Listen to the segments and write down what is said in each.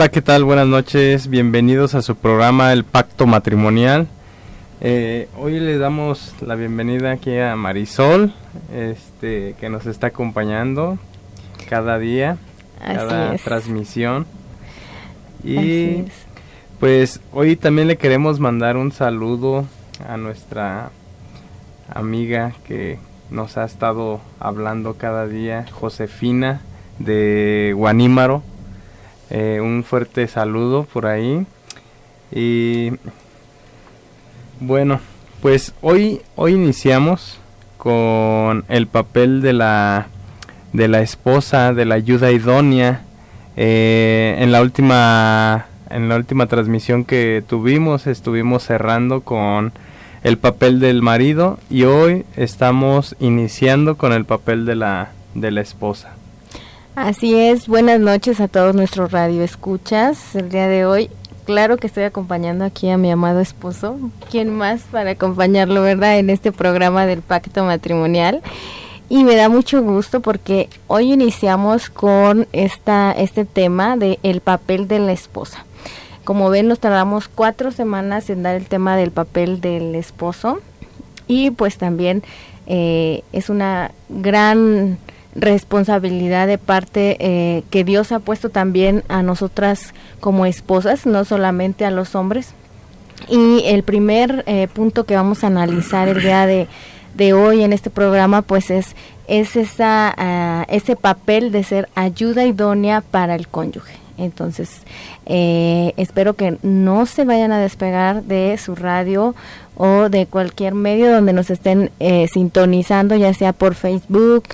Hola, ¿qué tal? Buenas noches. Bienvenidos a su programa El Pacto Matrimonial. Eh, hoy le damos la bienvenida aquí a Marisol, este, que nos está acompañando cada día, cada transmisión. Y pues hoy también le queremos mandar un saludo a nuestra amiga que nos ha estado hablando cada día, Josefina de Guanímaro. Eh, un fuerte saludo por ahí. Y bueno, pues hoy, hoy iniciamos con el papel de la, de la esposa, de la ayuda idónea. Eh, en la última en la última transmisión que tuvimos estuvimos cerrando con el papel del marido y hoy estamos iniciando con el papel de la de la esposa. Así es, buenas noches a todos nuestros radioescuchas. El día de hoy, claro que estoy acompañando aquí a mi amado esposo. ¿Quién más para acompañarlo, verdad, en este programa del pacto matrimonial? Y me da mucho gusto porque hoy iniciamos con esta, este tema de el papel de la esposa. Como ven, nos tardamos cuatro semanas en dar el tema del papel del esposo y pues también eh, es una gran responsabilidad de parte eh, que Dios ha puesto también a nosotras como esposas, no solamente a los hombres. Y el primer eh, punto que vamos a analizar el día de, de hoy en este programa, pues es, es esa, ah, ese papel de ser ayuda idónea para el cónyuge. Entonces, eh, espero que no se vayan a despegar de su radio o de cualquier medio donde nos estén sintonizando, ya sea por Facebook,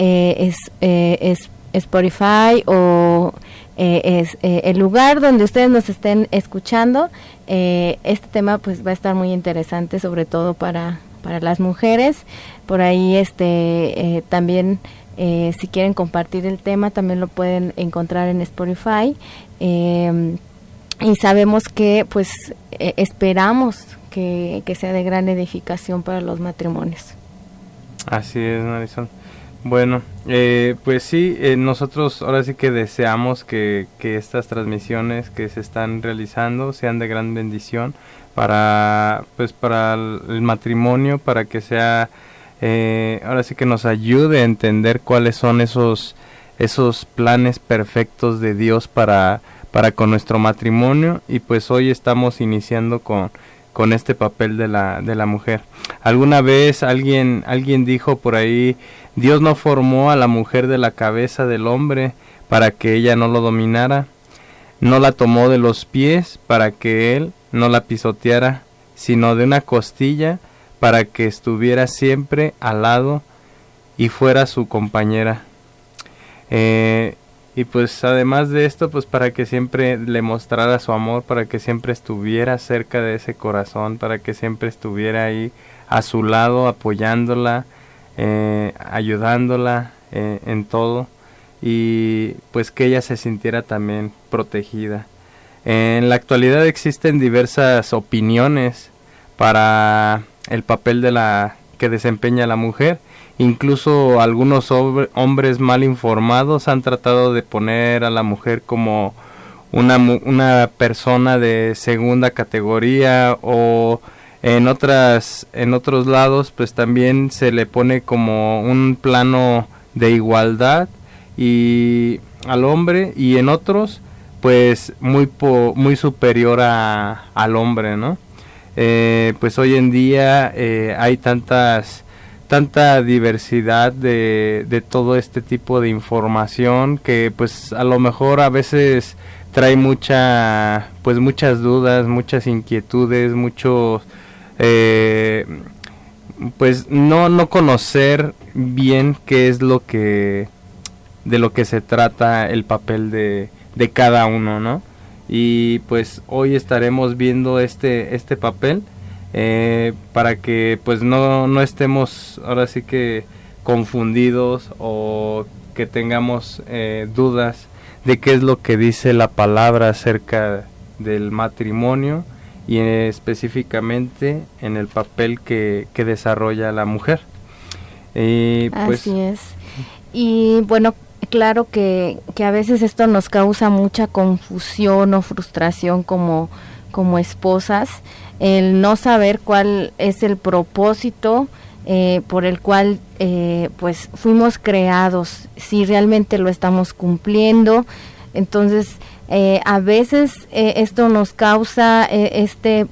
eh, es, eh, es Spotify o eh, es el lugar donde ustedes nos estén escuchando. este tema pues va a estar muy interesante, sobre todo para, para las mujeres. Por ahí este también si quieren compartir el tema también lo pueden encontrar en Spotify. y sabemos que pues esperamos que, que sea de gran edificación para los matrimonios. Así es, Marisol. Bueno, eh, pues sí, eh, nosotros ahora sí que deseamos que, estas transmisiones que se están realizando sean de gran bendición para, pues para el, matrimonio, para que sea, eh, ahora sí que nos ayude a entender cuáles son esos, esos planes perfectos de Dios para, para con nuestro matrimonio y pues hoy estamos iniciando con, con este papel de la, de la mujer. Alguna vez alguien, alguien dijo por ahí, Dios no formó a la mujer de la cabeza del hombre para que ella no lo dominara, no la tomó de los pies para que él no la pisoteara, sino de una costilla para que estuviera siempre al lado y fuera su compañera. Eh, y pues además de esto, pues para que siempre le mostrara su amor, para que siempre estuviera cerca de ese corazón, para que siempre estuviera ahí a su lado apoyándola, eh, ayudándola eh, en todo y pues que ella se sintiera también protegida. En la actualidad existen diversas opiniones para el papel de la que desempeña la mujer. Incluso algunos hombres mal informados han tratado de poner a la mujer como una, una persona de segunda categoría o en otras en otros lados pues también se le pone como un plano de igualdad y al hombre y en otros pues muy muy superior a, al hombre no eh, pues hoy en día eh, hay tantas tanta diversidad de, de todo este tipo de información que pues a lo mejor a veces trae mucha pues muchas dudas muchas inquietudes muchos eh, pues no, no conocer bien qué es lo que de lo que se trata el papel de, de cada uno, ¿no? Y pues hoy estaremos viendo este, este papel eh, para que pues no, no estemos ahora sí que confundidos o que tengamos eh, dudas de qué es lo que dice la palabra acerca del matrimonio y específicamente en el papel que, desarrolla la mujer. pues, Así es. Y bueno, claro que, que a veces esto nos causa mucha confusión o frustración como, como esposas, el no saber cuál es el propósito eh, por el cual eh, pues fuimos creados, si realmente lo estamos cumpliendo. Entonces, eh, a veces esto nos causa este,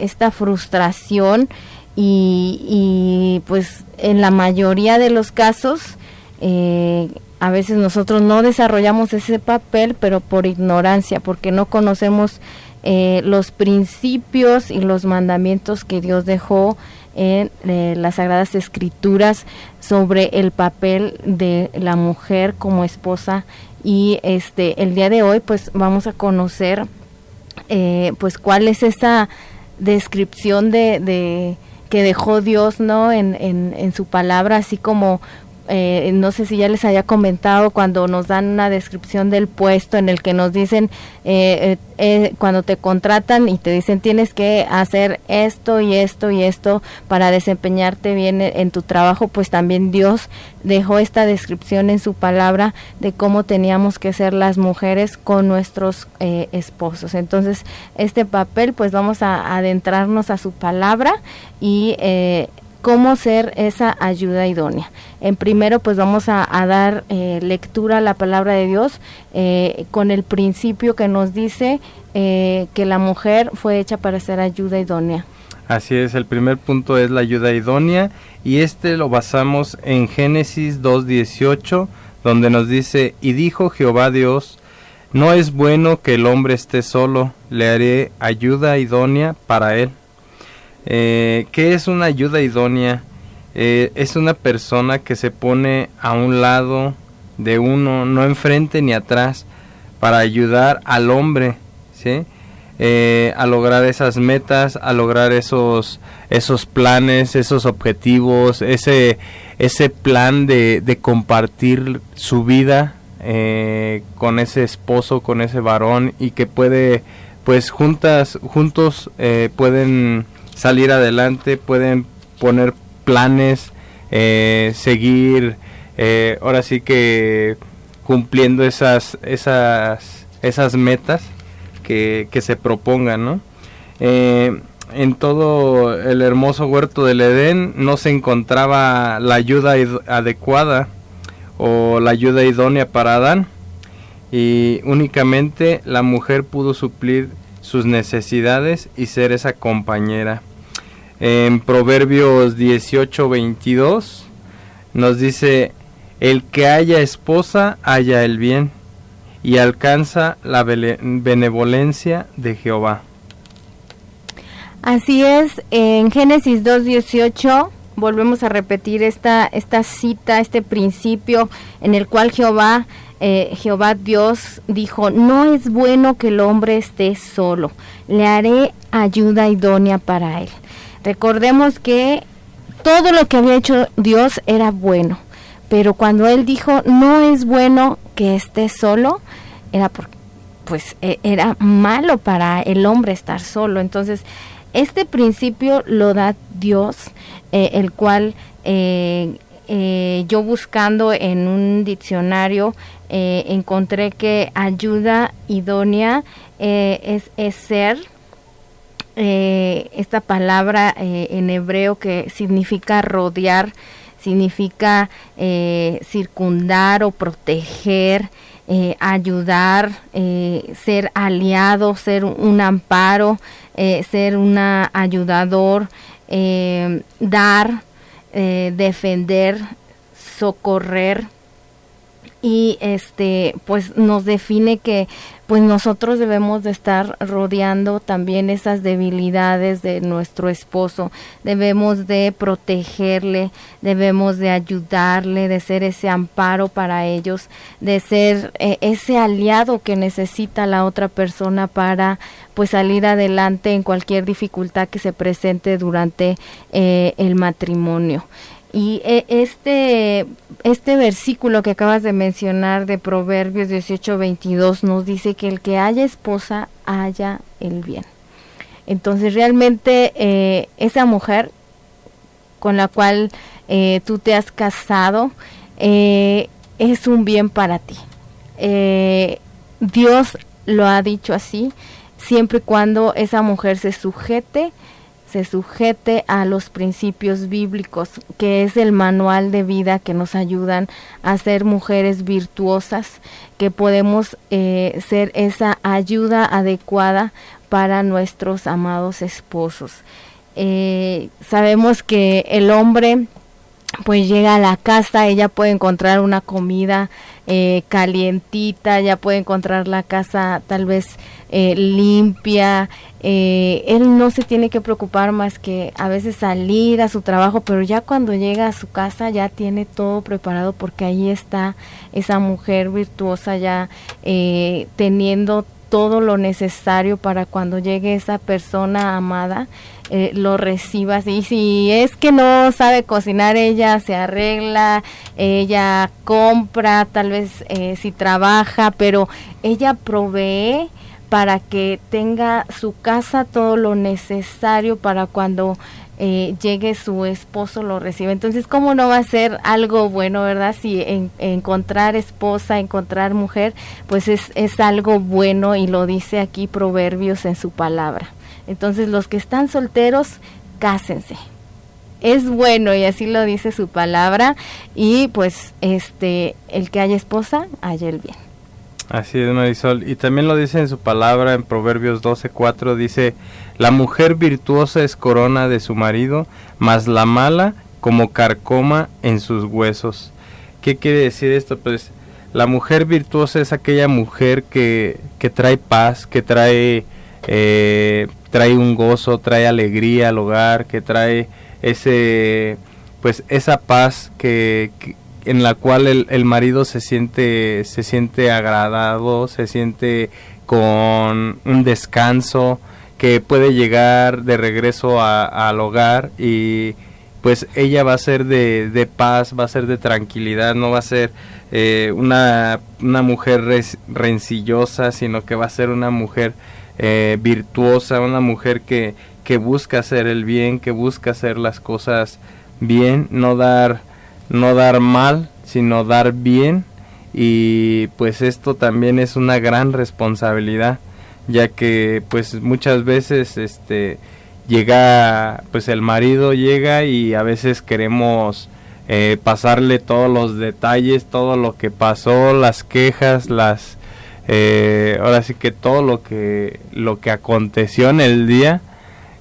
esta frustración y, y, pues en la mayoría de los casos a veces nosotros no desarrollamos ese papel, pero por ignorancia, porque no conocemos eh, los principios y los mandamientos que Dios dejó en eh, las Sagradas Escrituras sobre el papel de la mujer como esposa. Y este el día de hoy pues vamos a conocer eh, pues cuál es esa descripción de, de que dejó Dios no en, en, en su palabra así como eh, no sé si ya les había comentado cuando nos dan una descripción del puesto en el que nos dicen eh, eh, cuando te contratan y te dicen tienes que hacer esto y esto y esto para desempeñarte bien en tu trabajo pues también Dios dejó esta descripción en su palabra de cómo teníamos que ser las mujeres con nuestros esposos. Entonces este papel pues vamos a adentrarnos a su palabra y cómo ser esa ayuda idónea. En primero, pues vamos a, dar eh, lectura a la palabra de Dios eh, con el principio que nos dice eh, que la mujer fue hecha para ser ayuda idónea. Así es, el primer punto es la ayuda idónea y este lo basamos en Génesis 2.18, donde nos dice, y dijo Jehová Dios, no es bueno que el hombre esté solo, le haré ayuda idónea para él. Eh, ¿Qué es una ayuda idónea? Eh, es una persona que se pone a un lado de uno, no enfrente ni atrás, para ayudar al hombre, ¿sí? Eh, a lograr esas metas, a lograr esos, esos planes, esos objetivos, ese, ese plan de, de compartir su vida eh, con ese esposo, con ese varón y que puede, pues juntas, juntos pueden salir adelante, pueden poner planes, eh, seguir, eh, ahora sí que cumpliendo esas, esas, esas metas que, que se propongan, ¿no? Eh, en todo el hermoso huerto del Edén no se encontraba la ayuda adecuada o la ayuda idónea para Adán y únicamente la mujer pudo suplir sus necesidades y ser esa compañera. En Proverbios 18, 22 nos dice, el que haya esposa haya el bien y alcanza la benevolencia de Jehová. Así es, en Génesis 2.18 volvemos a repetir esta, cita, este principio en el cual Jehová eh, Jehová Dios dijo, no es bueno que el hombre esté solo, le haré ayuda idónea para él. Recordemos que todo lo que había hecho Dios era bueno, pero cuando él dijo, no es bueno que esté solo, era porque pues e, era malo para el hombre estar solo. Entonces, este principio lo da Dios, eh, el cual eh, eh, yo buscando en un diccionario eh, encontré que ayuda idónea es, ser, esta palabra en hebreo que significa rodear, significa circundar o proteger, ayudar, ser aliado, ser un amparo, ser un ayudador, dar, eh, defender, socorrer y este pues nos define que pues nosotros debemos de estar rodeando también esas debilidades de nuestro esposo, debemos de protegerle, debemos de ayudarle, de ser ese amparo para ellos, de ser eh, ese aliado que necesita la otra persona para pues salir adelante en cualquier dificultad que se presente durante eh, el matrimonio. Y eh, este, este versículo que acabas de mencionar de Proverbios 18, 22 nos dice que el que haya esposa haya el bien. Entonces realmente eh, esa mujer con la cual eh, tú te has casado, es un bien para ti. Eh, Dios lo ha dicho así, siempre y cuando esa mujer se sujete se sujete a los principios bíblicos, que es el manual de vida que nos ayudan a ser mujeres virtuosas, que podemos eh, ser esa ayuda adecuada para nuestros amados esposos. Eh, sabemos que el hombre pues llega a la casa, ella puede encontrar una comida eh, calientita, ya puede encontrar la casa tal vez eh, limpia, eh, él no se tiene que preocupar más que a veces salir a su trabajo, pero ya cuando llega a su casa ya tiene todo preparado porque ahí está esa mujer virtuosa ya teniendo todo lo necesario para cuando llegue esa persona amada eh, lo recibas y si es que no sabe cocinar ella se arregla ella compra tal vez eh, si trabaja pero ella provee para que tenga su casa todo lo necesario para cuando eh, llegue su esposo lo recibe. Entonces, ¿cómo no va a ser algo bueno, verdad? Si encontrar esposa, encontrar mujer, pues es, es algo bueno y lo dice aquí Proverbios en su palabra. Entonces los que están solteros, cásense. Es bueno y así lo dice su palabra y pues este el que haya esposa, haya el bien. Así es, Marisol. Y también lo dice en su palabra en Proverbios 12:4 dice, "La mujer virtuosa es corona de su marido, mas la mala como carcoma en sus huesos." ¿Qué quiere decir esto? Pues la mujer virtuosa es aquella mujer que, que trae paz, que trae eh, trae un gozo, trae alegría al hogar, que trae ese pues esa paz que, en la cual el, marido se siente se siente agradado, se siente con un descanso, que puede llegar de regreso al hogar y pues ella va a ser de, paz, va a ser de tranquilidad, no va a ser eh, una, una mujer rencillosa, sino que va a ser una mujer eh, virtuosa, una mujer que, que busca hacer el bien, que busca hacer las cosas bien, no dar, no dar mal, sino dar bien. Y pues esto también es una gran responsabilidad, ya que pues muchas veces este llega, pues el marido llega y a veces queremos eh, pasarle todos los detalles, todo lo que pasó, las quejas, las eh, ahora sí que todo lo que lo que aconteció en el día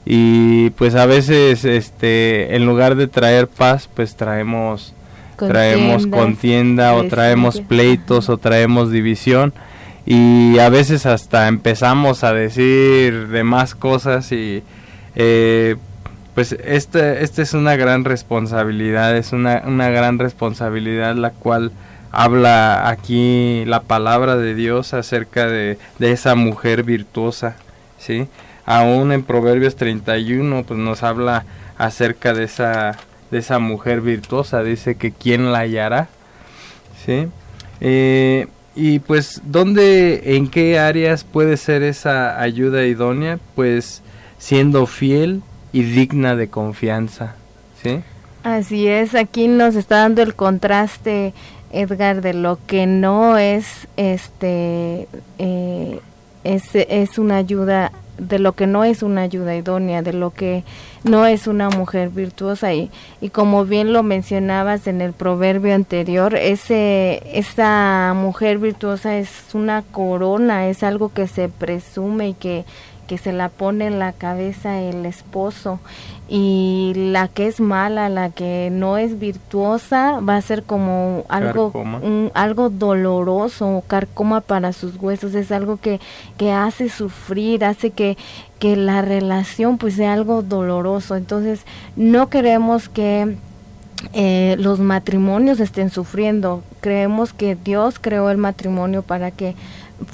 y pues a veces este en lugar de traer paz pues traemos traemos contienda o traemos pleitos o traemos división y a veces hasta empezamos a decir de más cosas y eh, pues esta este es una gran responsabilidad es una, una gran responsabilidad la cual habla aquí la palabra de Dios acerca de, esa mujer virtuosa, ¿sí? Aún en Proverbios 31 pues nos habla acerca de esa, de esa mujer virtuosa, dice que quién la hallará, ¿sí? Eh, y pues, ¿dónde, en qué áreas puede ser esa ayuda idónea? Pues siendo fiel y digna de confianza, ¿sí? Así es, aquí nos está dando el contraste Edgar, de lo que no es, este, eh, es, es una ayuda, de lo que no es una ayuda idónea, de lo que no es una mujer virtuosa. Y, y como bien lo mencionabas en el proverbio anterior, ese, esa mujer virtuosa es una corona, es algo que se presume y que que se la pone en la cabeza el esposo y la que es mala, la que no es virtuosa, va a ser como algo algo doloroso, carcoma para sus huesos, es algo que, que hace sufrir, hace que, que la relación pues sea algo doloroso. Entonces, no queremos que eh, los matrimonios estén sufriendo. Creemos que Dios creó el matrimonio para que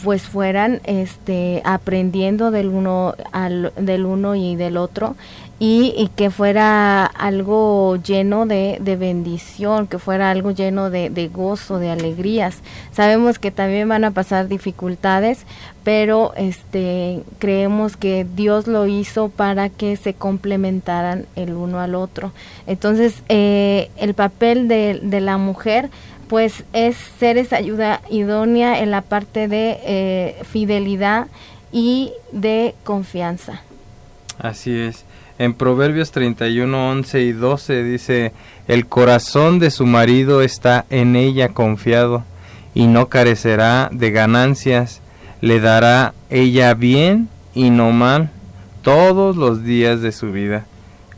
pues fueran este aprendiendo del uno al, del uno y del otro y, que fuera algo lleno de, de, bendición, que fuera algo lleno de, de, gozo, de alegrías. Sabemos que también van a pasar dificultades, pero este creemos que Dios lo hizo para que se complementaran el uno al otro. Entonces, eh, el papel de, de la mujer pues es ser esa ayuda idónea en la parte de eh, fidelidad y de confianza. Así es. En Proverbios 31, 11 y 12 dice, el corazón de su marido está en ella confiado y no carecerá de ganancias, le dará ella bien y no mal todos los días de su vida.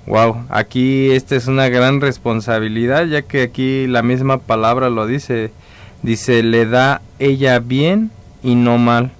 Wow, aquí esta es una gran responsabilidad, ya que aquí la misma palabra lo dice. Dice, le da ella bien y no mal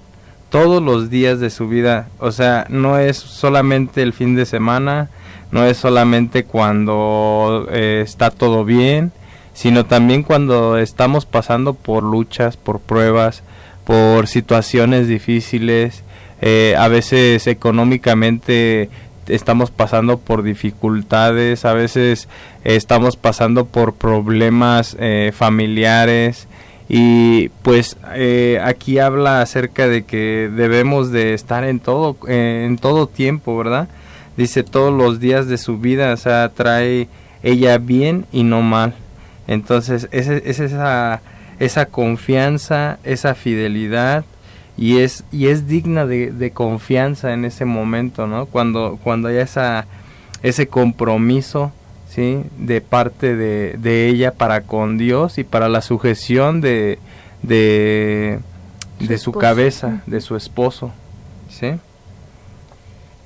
todos los días de su vida. O sea, no es solamente el fin de semana, no es solamente cuando eh, está todo bien, sino también cuando estamos pasando por luchas, por pruebas, por situaciones difíciles, eh, a veces económicamente estamos pasando por dificultades, a veces estamos pasando por problemas eh, familiares y pues eh, aquí habla acerca de que debemos de estar en todo en todo tiempo, ¿verdad? Dice todos los días de su vida, o sea, trae ella bien y no mal. Entonces, es, es esa esa confianza, esa fidelidad y es y es digna de, confianza en ese momento no cuando cuando hay esa ese compromiso sí de parte de, de ella para con Dios y para la sujeción de de, de su, cabeza de su esposo sí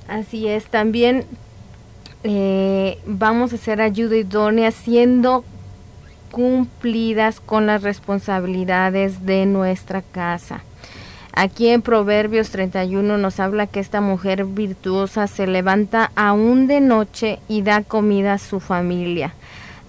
así es también eh, vamos a hacer ayuda idónea siendo cumplidas con las responsabilidades de nuestra casa Aquí en Proverbios 31 nos habla que esta mujer virtuosa se levanta aún de noche y da comida a su familia,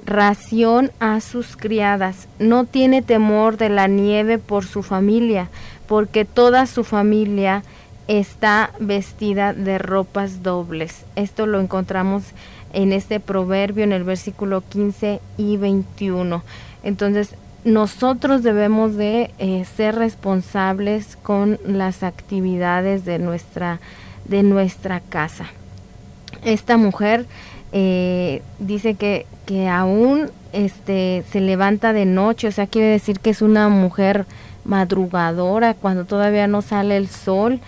ración a sus criadas, no tiene temor de la nieve por su familia, porque toda su familia está vestida de ropas dobles. Esto lo encontramos en este proverbio en el versículo 15 y 21. Entonces, nosotros debemos de eh, ser responsables con las actividades de nuestra de nuestra casa. Esta mujer eh, dice que, que aún este se levanta de noche o sea quiere decir que es una mujer madrugadora cuando todavía no sale el sol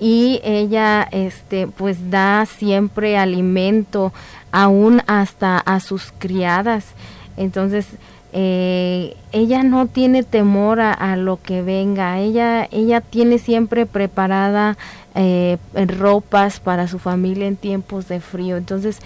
y ella este pues da siempre alimento aún hasta a sus criadas. Entonces eh, ella no tiene temor a, lo que venga, ella, ella tiene siempre preparada eh, ropas para su familia en tiempos de frío. Entonces,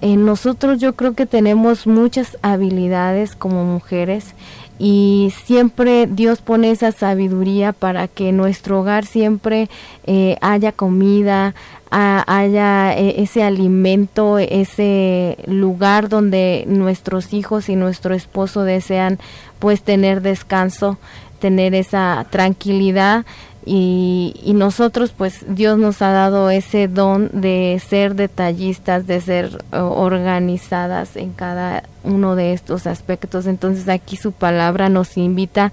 eh, nosotros yo creo que tenemos muchas habilidades como mujeres y siempre Dios pone esa sabiduría para que nuestro hogar siempre eh, haya comida, haya eh, ese alimento, ese lugar donde nuestros hijos y nuestro esposo desean pues tener descanso, tener esa tranquilidad y, nosotros pues Dios nos ha dado ese don de ser detallistas, de ser organizadas en cada uno de estos aspectos. Entonces aquí su palabra nos invita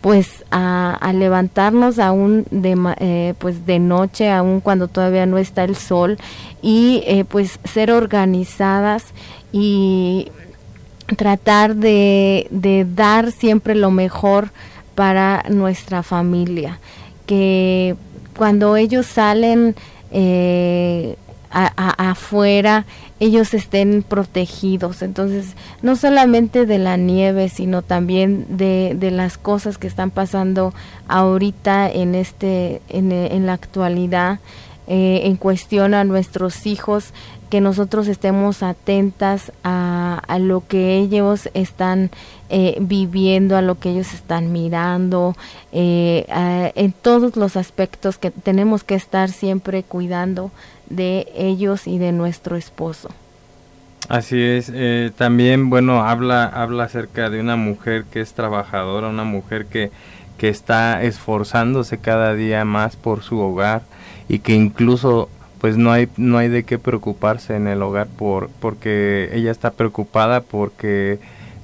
pues a, levantarnos aún de eh, pues de noche aún cuando todavía no está el sol y eh, pues ser organizadas y tratar de dar siempre lo mejor para nuestra familia que cuando ellos salen eh, afuera, ellos estén protegidos. Entonces, no solamente de la nieve, sino también de, de las cosas que están pasando ahorita en, este, en, en la actualidad. Eh, en cuestión a nuestros hijos, que nosotros estemos atentas a, lo que ellos están eh, viviendo, a lo que ellos están mirando, eh, en todos los aspectos que tenemos que estar siempre cuidando de ellos y de nuestro esposo. Así es, también, bueno, habla, habla acerca de una mujer que es trabajadora, una mujer que, que está esforzándose cada día más por su hogar, y que incluso pues no hay no hay de qué preocuparse en el hogar por porque ella está preocupada porque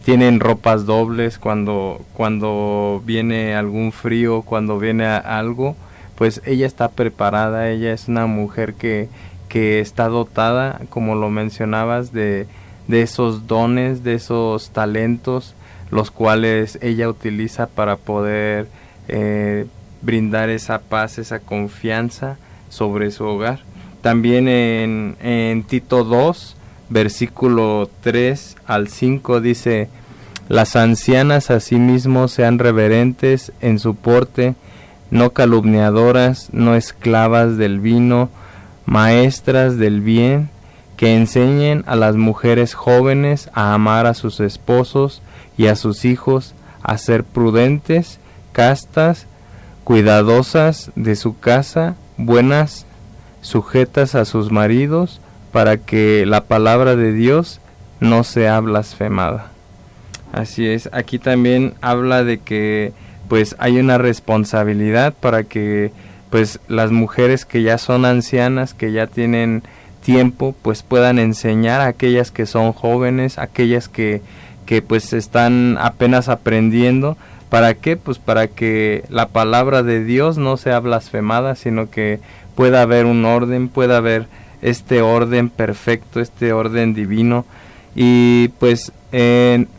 tienen ropas dobles cuando cuando viene algún frío cuando viene algo pues ella está preparada ella es una mujer que que está dotada como lo mencionabas de de esos dones de esos talentos los cuales ella utiliza para poder eh, brindar esa paz, esa confianza sobre su hogar. También en, Tito 2, versículo 3 al 5 dice, las ancianas asimismo sean reverentes en su porte, no calumniadoras, no esclavas del vino, maestras del bien, que enseñen a las mujeres jóvenes a amar a sus esposos y a sus hijos, a ser prudentes, castas, cuidadosas de su casa, buenas, sujetas a sus maridos, para que la palabra de Dios no sea blasfemada. Así es, aquí también habla de que pues hay una responsabilidad para que pues las mujeres que ya son ancianas, que ya tienen tiempo, pues puedan enseñar a aquellas que son jóvenes, aquellas que, que pues están apenas aprendiendo, ¿para qué? Pues para que la palabra de Dios no sea blasfemada, sino que pueda haber un orden, pueda haber este orden perfecto, este orden divino. Y pues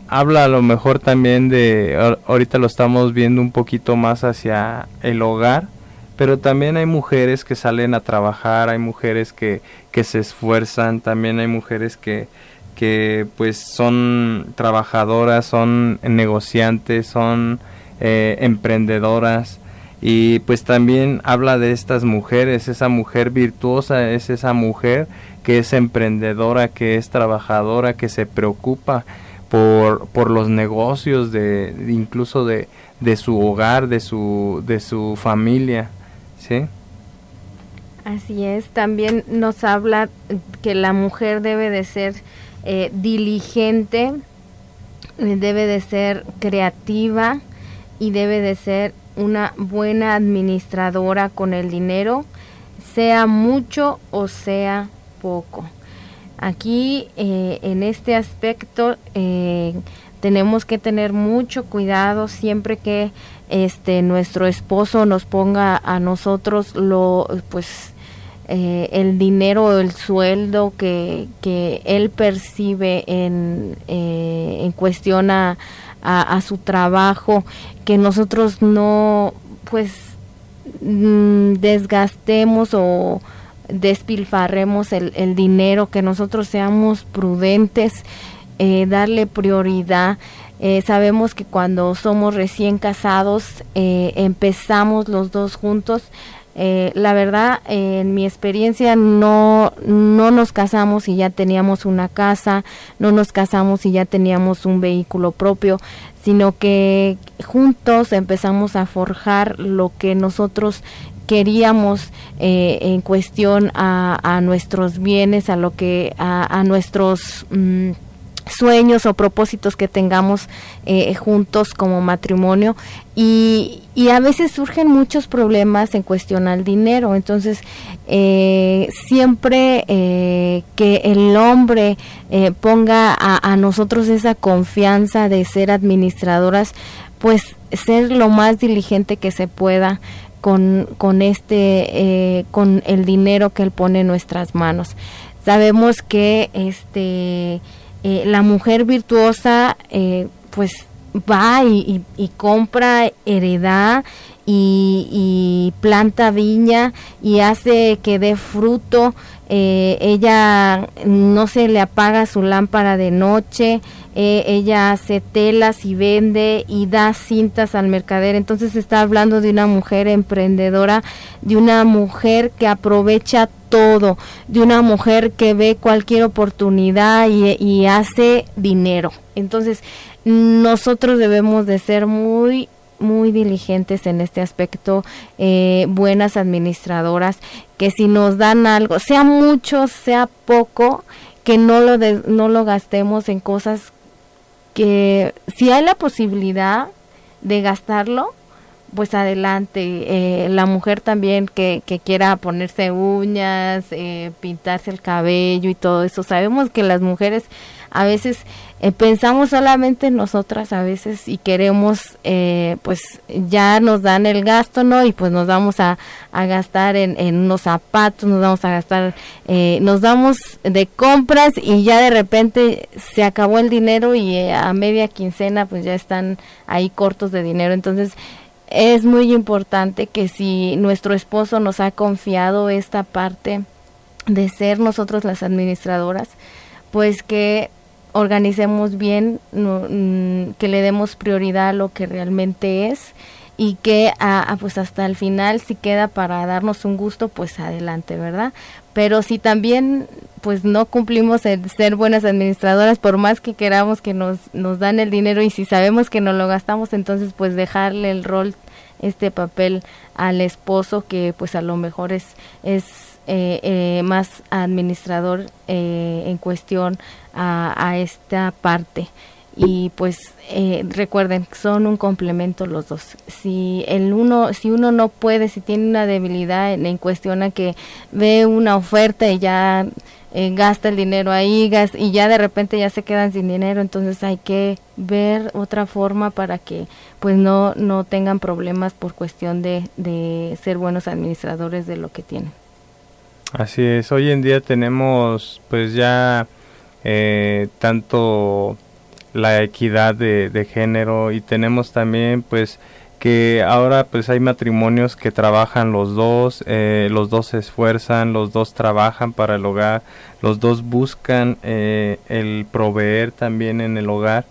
habla a lo mejor también de, ahorita lo estamos viendo un poquito más hacia el hogar, pero también hay mujeres que salen a trabajar, hay mujeres que, que se esfuerzan, también hay mujeres que, que pues son trabajadoras, son negociantes, son eh, emprendedoras, y pues también habla de estas mujeres, esa mujer virtuosa es esa mujer que es emprendedora, que es trabajadora, que se preocupa por, por los negocios de, incluso de, de su hogar, de su, de su familia, ¿sí? Así es, también nos habla que la mujer debe de ser eh, diligente, debe de ser creativa y debe de ser una buena administradora con el dinero, sea mucho o sea poco. Aquí eh, en este aspecto eh, tenemos que tener mucho cuidado siempre que este nuestro esposo nos ponga a nosotros lo pues eh, el dinero el sueldo que, que él percibe en, en cuestión a, a, su trabajo, que nosotros no pues mm, desgastemos o despilfarremos el, dinero, que nosotros seamos prudentes, eh, darle prioridad. Eh, sabemos que cuando somos recién casados eh, empezamos los dos juntos eh, la verdad, en mi experiencia no, no nos casamos y ya teníamos una casa, no nos casamos y ya teníamos un vehículo propio, sino que juntos empezamos a forjar lo que nosotros queríamos eh, en cuestión a, a, nuestros bienes, a lo que a, a nuestros mm, sueños o propósitos que tengamos eh, juntos como matrimonio. Y, y, a veces surgen muchos problemas en cuestión al dinero. Entonces eh, siempre eh, que el hombre ponga a, nosotros esa confianza de ser administradoras pues ser lo más diligente que se pueda con, con este con el dinero que él pone en nuestras manos. Sabemos que este eh, la mujer virtuosa eh, pues va y, compra heredad y, planta viña y hace que dé fruto. Eh, ella no se le apaga su lámpara de noche, ella hace telas y vende y da cintas al mercader. Entonces está hablando de una mujer emprendedora, de una mujer que aprovecha todo, de una mujer que ve cualquier oportunidad y, hace dinero. Entonces, nosotros debemos de ser muy muy diligentes en este aspecto, eh, buenas administradoras, que si nos dan algo, sea mucho, sea poco, que no lo, no lo gastemos en cosas que si hay la posibilidad de gastarlo, pues adelante. Eh, la mujer también que, quiera ponerse uñas, eh, pintarse el cabello y todo eso. Sabemos que las mujeres a veces eh, pensamos solamente en nosotras a veces y queremos, eh, pues ya nos dan el gasto, ¿no? Y pues nos vamos a, a gastar en, en, unos zapatos, nos vamos a gastar, eh, nos damos de compras y ya de repente se acabó el dinero y a media quincena pues ya están ahí cortos de dinero. Entonces, es muy importante que si nuestro esposo nos ha confiado esta parte de ser nosotros las administradoras, pues que organicemos bien, mm, que le demos prioridad a lo que realmente es y que a, pues hasta el final si queda para darnos un gusto pues adelante verdad pero si también pues no cumplimos el ser buenas administradoras por más que queramos que nos nos dan el dinero y si sabemos que no lo gastamos entonces pues dejarle el rol este papel al esposo que pues a lo mejor es es eh, eh, más administrador eh, en cuestión a, esta parte. Y pues eh, recuerden son un complemento los dos. Si el uno si uno no puede si tiene una debilidad en, en cuestión a que ve una oferta y ya eh, gasta el dinero ahí gas, y ya de repente ya se quedan sin dinero entonces hay que ver otra forma para que pues no no tengan problemas por cuestión de, de ser buenos administradores de lo que tienen así es hoy en día tenemos pues ya eh, tanto la equidad de, género y tenemos también pues que ahora pues hay matrimonios que trabajan los dos, eh, los dos se esfuerzan, los dos trabajan para el hogar, los dos buscan eh, el proveer también en el hogar.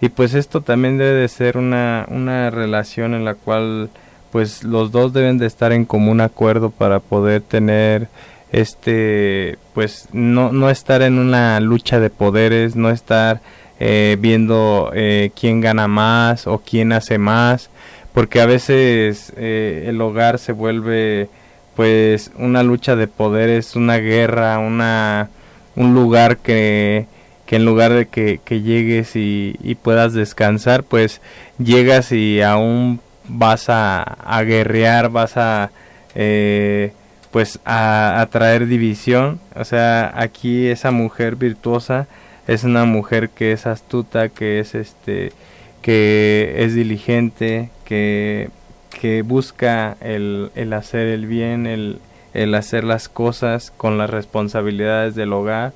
Y pues esto también debe de ser una, una relación en la cual pues los dos deben de estar en común acuerdo para poder tener este pues no, no estar en una lucha de poderes, no estar eh, viendo eh, quién gana más o quién hace más, porque a veces eh, el hogar se vuelve pues una lucha de poderes, una guerra, una un lugar que, que en lugar de que, que llegues y, y, puedas descansar, pues llegas y aún vas a, a guerrear, vas a eh, pues a, traer división. O sea, aquí esa mujer virtuosa es una mujer que es astuta, que es este, que es diligente, que, que busca el, el hacer el bien, el, el hacer las cosas con las responsabilidades del hogar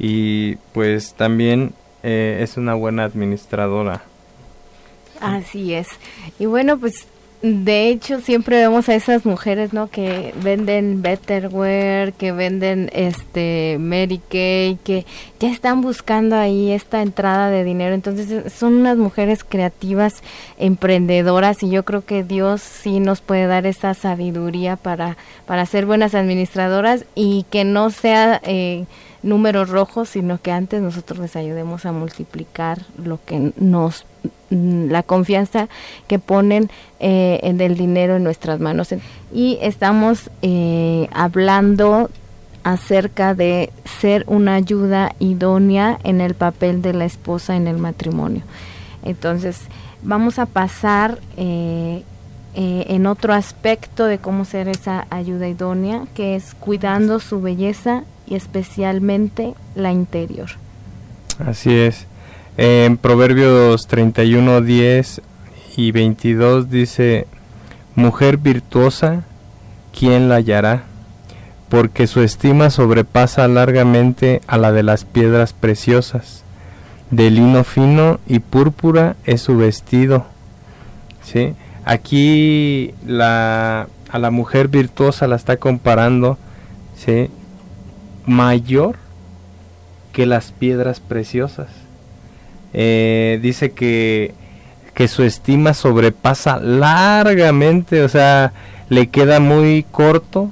y pues también eh, es una buena administradora. Así es. Y bueno, pues de hecho, siempre vemos a esas mujeres, ¿no? Que venden Betterware, que venden este Mary Kay, que ya están buscando ahí esta entrada de dinero. Entonces, son unas mujeres creativas, emprendedoras y yo creo que Dios sí nos puede dar esa sabiduría para para ser buenas administradoras y que no sea eh, números rojos, sino que antes nosotros les ayudemos a multiplicar lo que nos la confianza que ponen eh, en el dinero en nuestras manos y estamos eh, hablando acerca de ser una ayuda idónea en el papel de la esposa en el matrimonio entonces vamos a pasar eh, eh, en otro aspecto de cómo ser esa ayuda idónea, que es cuidando su belleza y especialmente la interior. Así es. En Proverbios 31, 10 y 22 dice, Mujer virtuosa, ¿quién la hallará? Porque su estima sobrepasa largamente a la de las piedras preciosas. De lino fino y púrpura es su vestido. ¿Sí? Aquí la, a la mujer virtuosa la está comparando, ¿sí? Mayor que las piedras preciosas. Eh, dice que, que su estima sobrepasa largamente, o sea, le queda muy corto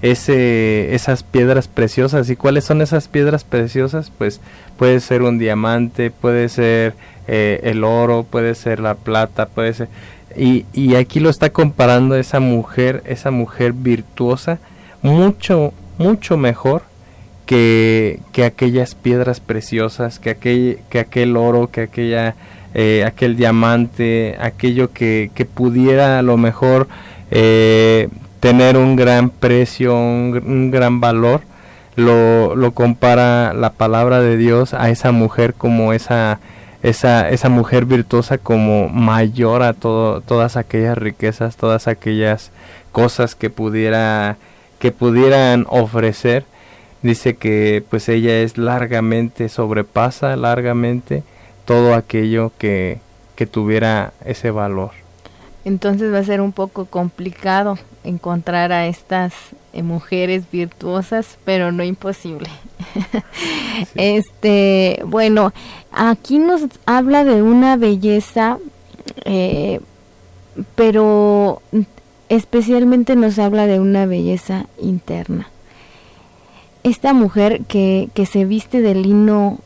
ese, esas piedras preciosas. ¿Y cuáles son esas piedras preciosas? Pues puede ser un diamante, puede ser eh, el oro, puede ser la plata, puede ser y, y aquí lo está comparando esa mujer, esa mujer virtuosa, mucho, mucho mejor que, que aquellas piedras preciosas, que aquel, que aquel oro, que aquella eh, aquel diamante, aquello que, que, pudiera a lo mejor eh, tener un gran precio, un, gran valor, lo, lo, compara la palabra de Dios a esa mujer como esa, esa, esa mujer virtuosa como mayor a todo, todas aquellas riquezas, todas aquellas cosas que pudiera que pudieran ofrecer dice que pues ella es largamente sobrepasa largamente todo aquello que, que tuviera ese valor. Entonces va a ser un poco complicado encontrar a estas eh, mujeres virtuosas pero no imposible. Este bueno aquí nos habla de una belleza eh, pero especialmente nos habla de una belleza interna. Esta mujer que, que se viste de lino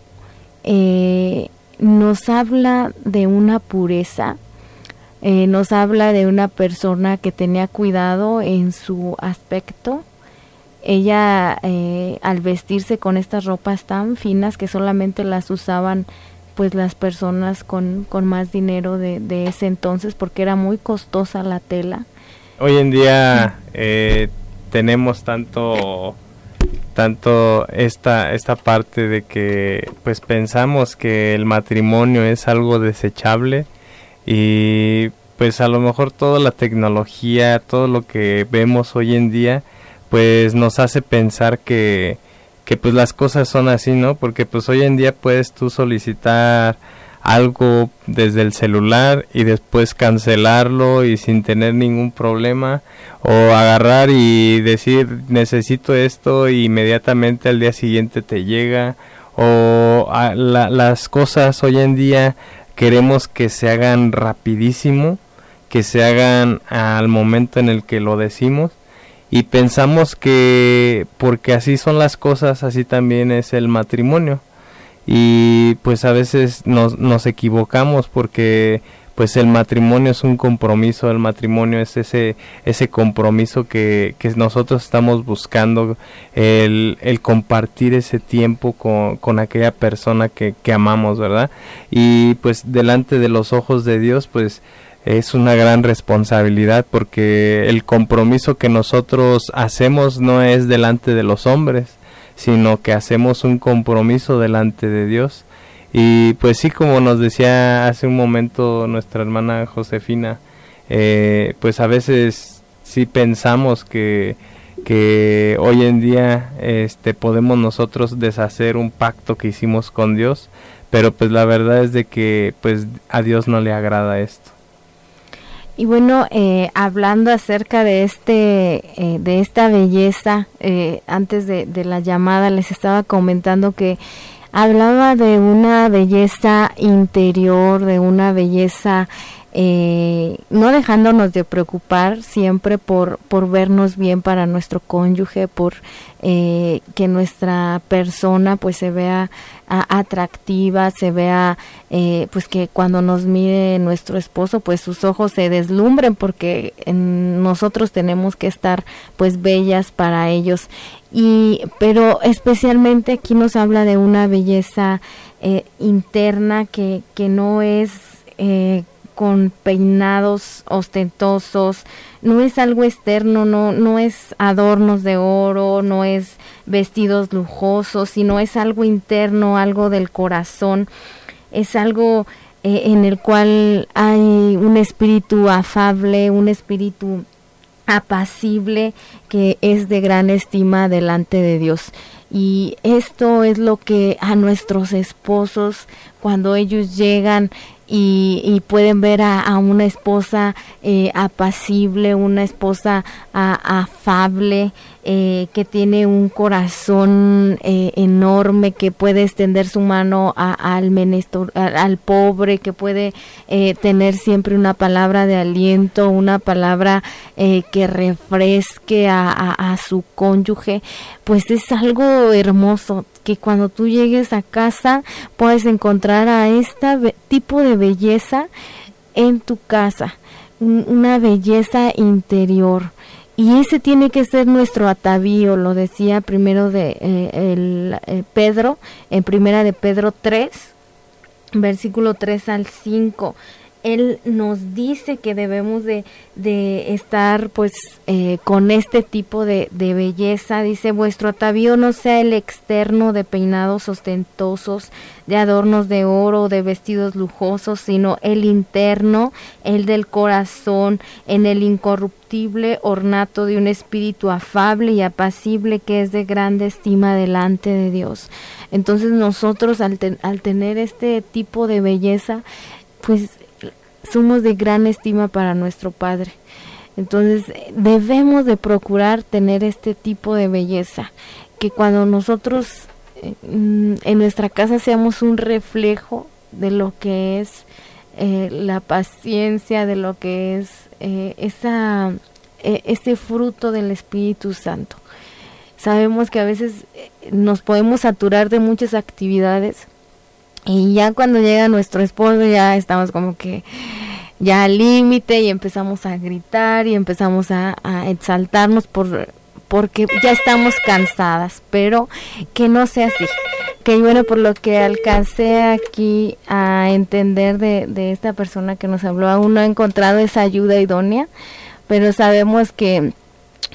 eh, nos habla de una pureza, eh, nos habla de una persona que tenía cuidado en su aspecto. Ella eh, al vestirse con estas ropas tan finas que solamente las usaban pues las personas con, con más dinero de, de ese entonces porque era muy costosa la tela hoy en día eh, tenemos tanto tanto esta esta parte de que pues pensamos que el matrimonio es algo desechable y pues a lo mejor toda la tecnología todo lo que vemos hoy en día pues nos hace pensar que que pues las cosas son así no porque pues hoy en día puedes tú solicitar algo desde el celular y después cancelarlo y sin tener ningún problema o agarrar y decir necesito esto y inmediatamente al día siguiente te llega. O las cosas hoy en día queremos que se hagan rapidísimo que se hagan al momento en el que lo decimos y pensamos que porque así son las cosas así también es el matrimonio y pues a veces nos, nos equivocamos porque pues el matrimonio es un compromiso, el matrimonio es ese, ese compromiso que, que nosotros estamos buscando, el, el compartir ese tiempo con, con aquella persona que, que, amamos, ¿verdad? Y pues delante de los ojos de Dios, pues es una gran responsabilidad porque el compromiso que nosotros hacemos no es delante de los hombres, sino que hacemos un compromiso delante de Dios. Y pues sí, como nos decía hace un momento nuestra hermana Josefina, eh, pues a veces sí pensamos que, que hoy en día este, podemos nosotros deshacer un pacto que hicimos con Dios, pero pues la verdad es de que pues a Dios no le agrada esto. Y bueno, eh, hablando acerca de este, eh, de esta belleza, eh, antes de, de, la llamada les estaba comentando que hablaba de una belleza interior, de una belleza eh, no dejándonos de preocupar siempre por, por vernos bien para nuestro cónyuge, por eh, que nuestra persona pues se vea atractiva, se vea eh, pues que cuando nos mire nuestro esposo pues sus ojos se deslumbren porque nosotros tenemos que estar pues bellas para ellos. Y pero especialmente aquí nos habla de una belleza interna que, que no es con peinados ostentosos, no es algo externo, no, no es adornos de oro, no es vestidos lujosos, sino es algo interno, algo del corazón, es algo eh, en el cual hay un espíritu afable, un espíritu apacible que es de gran estima delante de Dios. Y esto es lo que a nuestros esposos, cuando ellos llegan y, pueden ver a, una esposa eh, apacible, una esposa afable, eh, que tiene un corazón eh, enorme, que puede extender su mano al, menestor, al, pobre, que puede tener siempre una palabra de aliento, una palabra que refresque a, a su cónyuge, pues es algo hermoso que cuando tú llegues a casa puedes encontrar a este tipo de belleza en tu casa, una belleza interior. Y ese tiene que ser nuestro atavío, lo decía primero de eh, el, eh, Pedro, en primera de Pedro 3, versículo 3 al 5. Él nos dice que debemos de, de estar pues eh, con este tipo de, de, belleza. Dice, vuestro atavío no sea el externo de peinados ostentosos, de adornos de oro, de vestidos lujosos, sino el interno, el del corazón, en el incorruptible ornato de un espíritu afable y apacible que es de grande estima delante de Dios. Entonces nosotros al, al tener este tipo de belleza, pues somos de gran estima para nuestro Padre. Entonces debemos de procurar tener este tipo de belleza, que cuando nosotros eh, en nuestra casa seamos un reflejo de lo que es eh, la paciencia, de lo que es eh, esa, eh, fruto del Espíritu Santo. Sabemos que a veces nos podemos saturar de muchas actividades y ya cuando llega nuestro esposo ya estamos como que ya al límite y empezamos a gritar y empezamos a, exaltarnos por porque ya estamos cansadas, pero que no sea así. Que bueno, por lo que alcancé aquí a entender de, de esta persona que nos habló, aún no ha encontrado esa ayuda idónea, pero sabemos que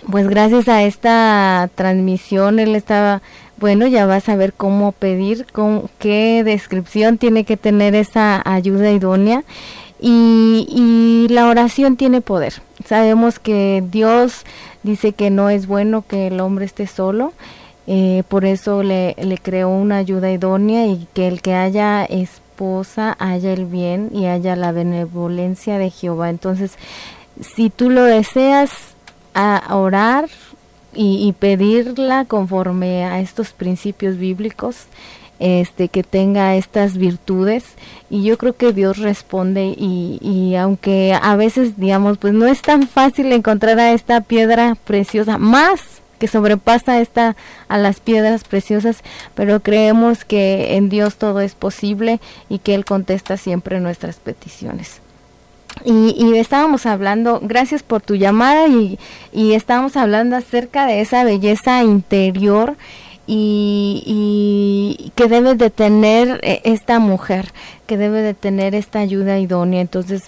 pues gracias a esta transmisión él estaba bueno, ya vas a ver cómo pedir, con qué descripción tiene que tener esa ayuda idónea. Y, y, la oración tiene poder. Sabemos que Dios dice que no es bueno que el hombre esté solo, eh, por eso le, le creó una ayuda idónea y que el que haya esposa haya el bien y haya la benevolencia de Jehová. Entonces, si tú lo deseas, a orar, y, y, pedirla conforme a estos principios bíblicos, este que tenga estas virtudes y yo creo que Dios responde y, y aunque a veces digamos pues no es tan fácil encontrar a esta piedra preciosa más que sobrepasa esta a las piedras preciosas, pero creemos que en Dios todo es posible y que Él contesta siempre nuestras peticiones. Y, y, estábamos hablando, gracias por tu llamada y, y estábamos hablando acerca de esa belleza interior y, y, que debe de tener esta mujer, que debe de tener esta ayuda idónea. Entonces,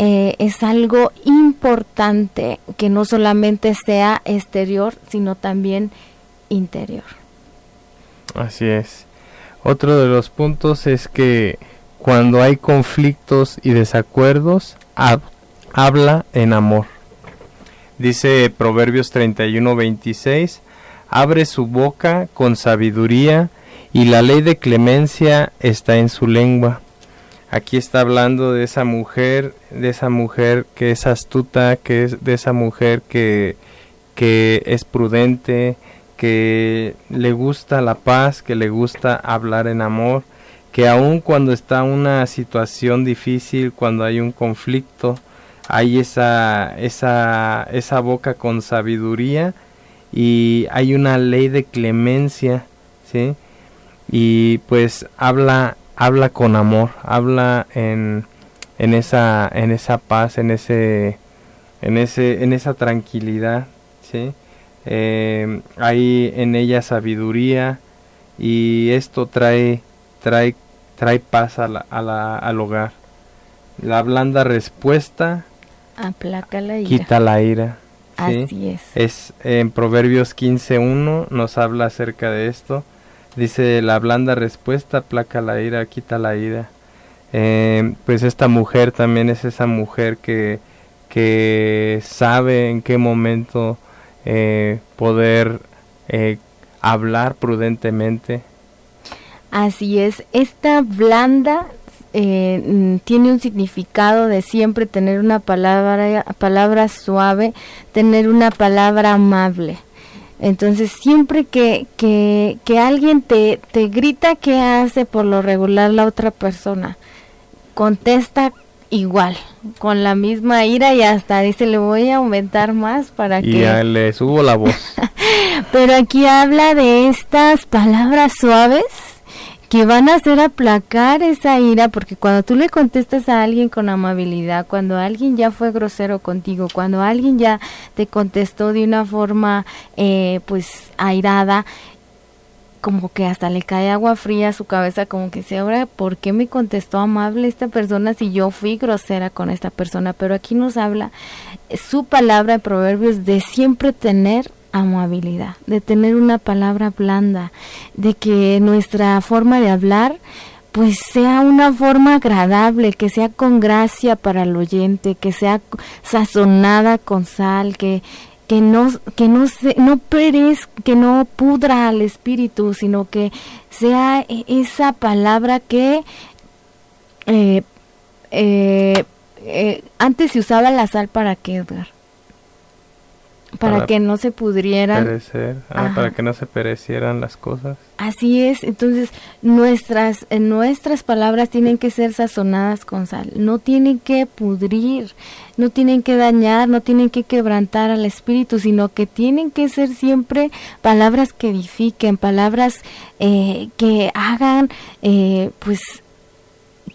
eh, es algo importante que no solamente sea exterior, sino también interior. Así es. Otro de los puntos es que cuando hay conflictos y desacuerdos, hab habla en amor. Dice Proverbios 31, 26, abre su boca con sabiduría y la ley de clemencia está en su lengua. Aquí está hablando de esa mujer, de esa mujer que es astuta, que es de esa mujer que, que es prudente, que le gusta la paz, que le gusta hablar en amor, que aun cuando está una situación difícil, cuando hay un conflicto, hay esa, esa, esa boca con sabiduría y hay una ley de clemencia, ¿sí? Y pues habla, habla con amor, habla en, en esa, en esa paz, en ese, en ese, en esa tranquilidad, ¿sí? Eh, hay en ella sabiduría y esto trae, trae, trae paz a la, a la, al hogar. La blanda respuesta aplaca la ira. quita la ira. ¿sí? Así es. Es en Proverbios 15.1 nos habla acerca de esto. Dice, la blanda respuesta aplaca la ira, quita la ira. Eh, pues esta mujer también es esa mujer que, que sabe en qué momento eh, poder eh, hablar prudentemente. Así es, esta blanda eh, tiene un significado de siempre tener una palabra, palabra suave, tener una palabra amable. Entonces, siempre que, que, que alguien te, te grita, ¿qué hace por lo regular la otra persona? Contesta igual, con la misma ira y hasta dice, le voy a aumentar más para y que... ya le subo la voz. Pero aquí habla de estas palabras suaves que van a hacer aplacar esa ira, porque cuando tú le contestas a alguien con amabilidad, cuando alguien ya fue grosero contigo, cuando alguien ya te contestó de una forma eh, pues airada, como que hasta le cae agua fría a su cabeza, como que dice, ahora, ¿por qué me contestó amable esta persona si yo fui grosera con esta persona? Pero aquí nos habla su palabra de Proverbios de siempre tener amabilidad, de tener una palabra blanda, de que nuestra forma de hablar pues sea una forma agradable, que sea con gracia para el oyente, que sea sazonada con sal, que que no que no se, no perez, que no pudra al espíritu, sino que sea e, esa palabra que eh, eh, eh, antes se usaba la sal para qué, Edgar? Para, que no se pudrieran. Ah, para que no se perecieran las cosas. Así es, entonces nuestras, eh, nuestras palabras tienen que ser sazonadas con sal, no tienen que pudrir, no tienen que dañar, no tienen que quebrantar al espíritu, sino que tienen que ser siempre palabras que edifiquen, palabras eh, que hagan, eh, pues,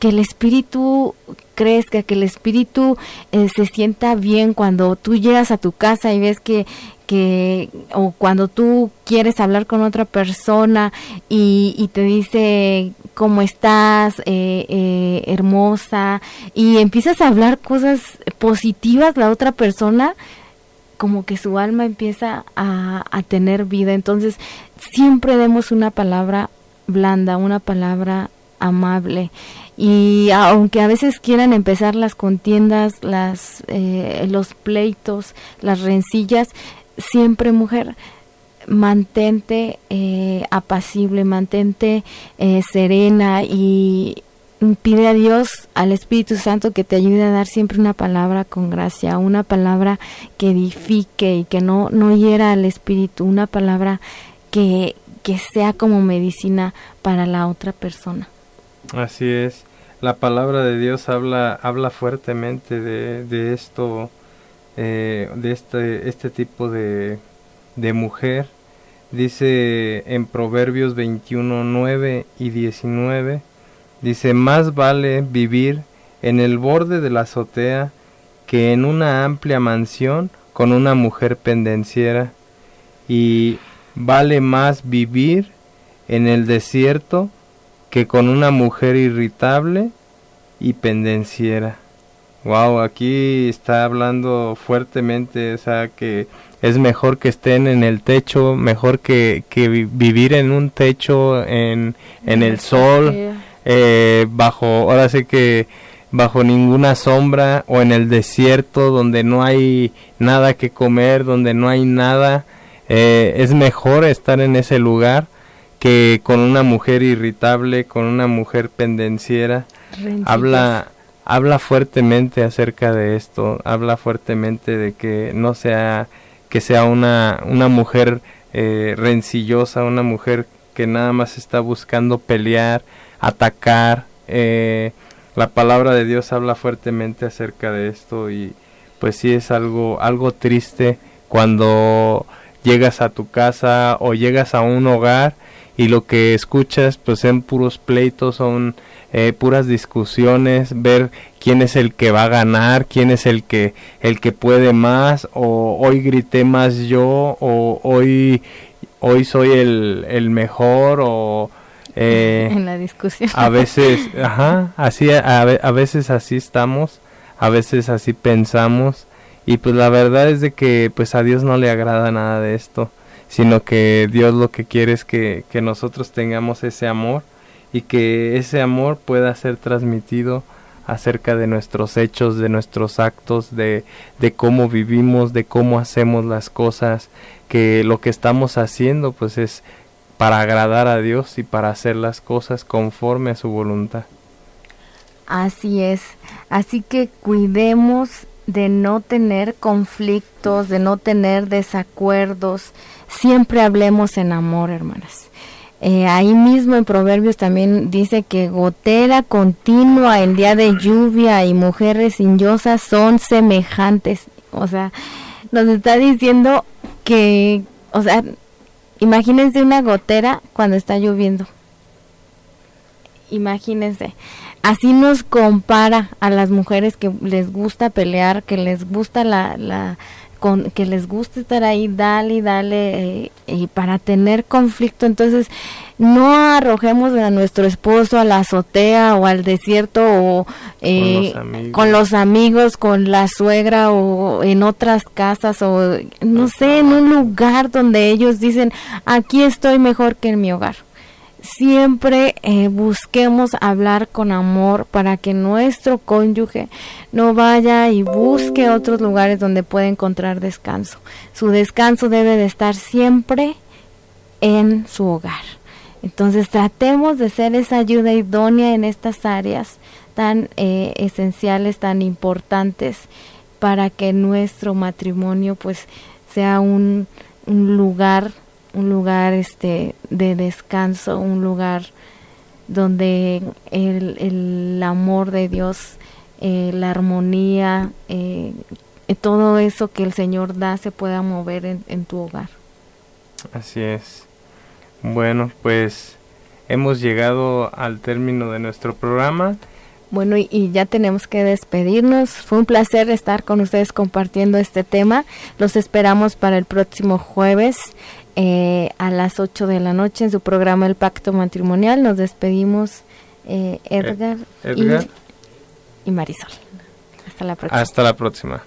que el espíritu crezca, que el espíritu eh, se sienta bien cuando tú llegas a tu casa y ves que que o cuando tú quieres hablar con otra persona y, te dice cómo estás eh, eh, hermosa y empiezas a hablar cosas positivas la otra persona como que su alma empieza a, a tener vida. Entonces siempre demos una palabra blanda una palabra amable y aunque a veces quieran empezar las contiendas, las, eh, los pleitos, las rencillas, siempre mujer, mantente eh, apacible, mantente eh, serena y pide a Dios, al Espíritu Santo que te ayude a dar siempre una palabra con gracia, una palabra que edifique y que no, no hiera al Espíritu, una palabra que, que sea como medicina para la otra persona. Así es. La palabra de Dios habla, habla fuertemente de, de esto, eh, de este, este tipo de, de mujer. Dice en Proverbios 21, 9 y 19, dice, más vale vivir en el borde de la azotea que en una amplia mansión con una mujer pendenciera, y vale más vivir en el desierto que con una mujer irritable y pendenciera. Wow, aquí está hablando fuertemente, o sea, que es mejor que estén en el techo, mejor que, que vivir en un techo, en, en el sol, eh, bajo, ahora sé que bajo ninguna sombra o en el desierto donde no hay nada que comer, donde no hay nada, eh, es mejor estar en ese lugar que con una mujer irritable, con una mujer pendenciera, habla habla fuertemente acerca de esto, habla fuertemente de que no sea que sea una una mujer eh, rencillosa, una mujer que nada más está buscando pelear, atacar. Eh, la palabra de Dios habla fuertemente acerca de esto y pues sí es algo algo triste cuando llegas a tu casa o llegas a un hogar y lo que escuchas pues son puros pleitos, son eh, puras discusiones, ver quién es el que va a ganar, quién es el que el que puede más o hoy grité más yo o hoy hoy soy el, el mejor o eh, en la discusión. a veces ajá así a, a veces así estamos a veces así pensamos y pues la verdad es de que pues a Dios no le agrada nada de esto sino que Dios lo que quiere es que, nosotros tengamos ese amor y que ese amor pueda ser transmitido acerca de nuestros hechos, de nuestros actos, de, de cómo vivimos, de cómo hacemos las cosas, que lo que estamos haciendo pues es para agradar a Dios y para hacer las cosas conforme a su voluntad. Así es, así que cuidemos de no tener conflictos, de no tener desacuerdos, siempre hablemos en amor, hermanas. Eh, ahí mismo en Proverbios también dice que gotera continua en día de lluvia y mujeres ciñosas son semejantes. O sea, nos está diciendo que, o sea, imagínense una gotera cuando está lloviendo. Imagínense. Así nos compara a las mujeres que les gusta pelear, que les gusta la, la con, que les gusta estar ahí, dale, dale, eh, y para tener conflicto, entonces no arrojemos a nuestro esposo a la azotea o al desierto o eh, con, los amigos, con la suegra o en otras casas o no sé, en un lugar donde ellos dicen, aquí estoy mejor que en mi hogar. Siempre eh, busquemos hablar con amor para que nuestro cónyuge no vaya y busque otros lugares donde pueda encontrar descanso. Su descanso debe de estar siempre en su hogar. Entonces tratemos de ser esa ayuda idónea en estas áreas tan eh, esenciales, tan importantes para que nuestro matrimonio pues sea un, lugar, un lugar este de descanso, un lugar donde el, amor de Dios, eh, la armonía, eh, todo eso que el Señor da se pueda mover en tu hogar. Así es. Bueno, pues hemos llegado al término de nuestro programa. Bueno, y, ya tenemos que despedirnos. Fue un placer estar con ustedes compartiendo este tema. Los esperamos para el próximo jueves eh, a las 8 de la noche en su programa El Pacto Matrimonial. Nos despedimos eh, Edgar, Edgar. Y, y Marisol. Hasta la próxima. Hasta la próxima.